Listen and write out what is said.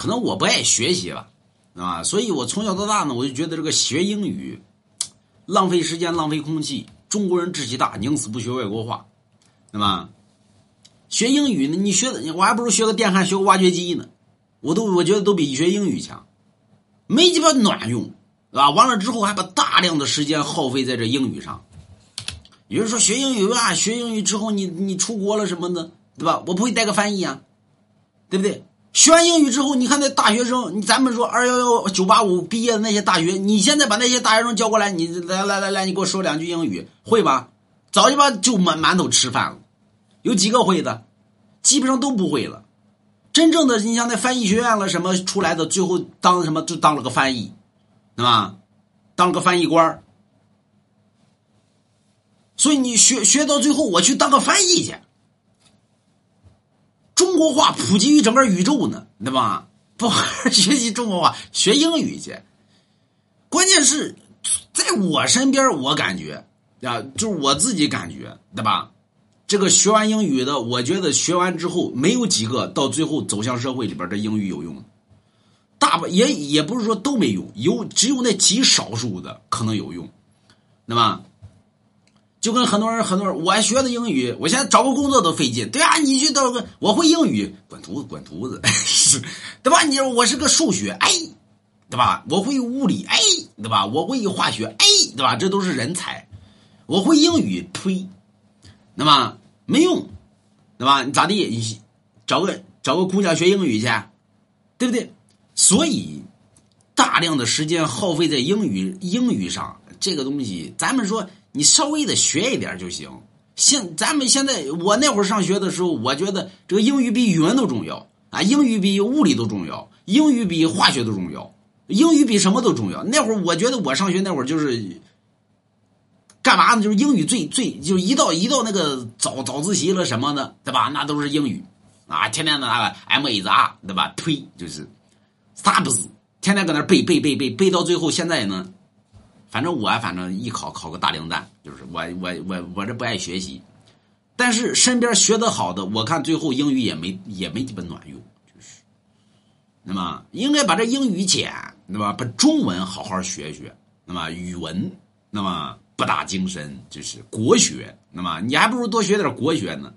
可能我不爱学习吧，啊，所以我从小到大呢，我就觉得这个学英语浪费时间、浪费空气。中国人志气大，宁死不学外国话，那么学英语呢？你学的我还不如学个电焊、学个挖掘机呢，我都我觉得都比学英语强，没鸡巴卵用，啊？完了之后还把大量的时间耗费在这英语上。有人说学英语啊，学英语之后你你出国了什么的，对吧？我不会带个翻译啊，对不对？学完英语之后，你看那大学生，你咱们说二幺幺九八五毕业的那些大学，你现在把那些大学生叫过来，你来来来来，你给我说两句英语，会吧？早就把就满馒头吃饭了，有几个会的？基本上都不会了。真正的，你像那翻译学院了什么出来的，最后当什么就当了个翻译，对吧？当了个翻译官所以你学学到最后，我去当个翻译去。中国话普及于整个宇宙呢，对吧？不好好学习中国话，学英语去。关键是在我身边，我感觉啊，就是我自己感觉，对吧？这个学完英语的，我觉得学完之后没有几个到最后走向社会里边，这英语有用。大部也也不是说都没用，有只有那极少数的可能有用，对吧？就跟很多人，很多人，我学的英语，我现在找个工作都费劲，对啊，你去找个，我会英语，滚犊子，滚犊子，对吧？你说我是个数学，哎，对吧？我会物理，哎，对吧？我会化学，哎，对吧？这都是人才。我会英语，呸，那么没用，对吧？你咋地？你找个找个姑娘学英语去，对不对？所以大量的时间耗费在英语英语上，这个东西，咱们说。你稍微的学一点就行。现咱们现在，我那会上学的时候，我觉得这个英语比语文都重要啊，英语比物理都重要，英语比化学都重要，英语比什么都重要。那会儿我觉得我上学那会儿就是干嘛呢？就是英语最最，就一到一到那个早早自习了什么的，对吧？那都是英语啊，天天的那个 M A Z R，对吧？呸，就是啥不是，天天搁那背背背背背，到最后现在呢？反正我反正一考考个大零蛋，就是我我我我这不爱学习，但是身边学得好的，我看最后英语也没也没鸡巴卵用，就是，那么应该把这英语减，那么把中文好好学学，那么语文那么不大精深，就是国学，那么你还不如多学点国学呢。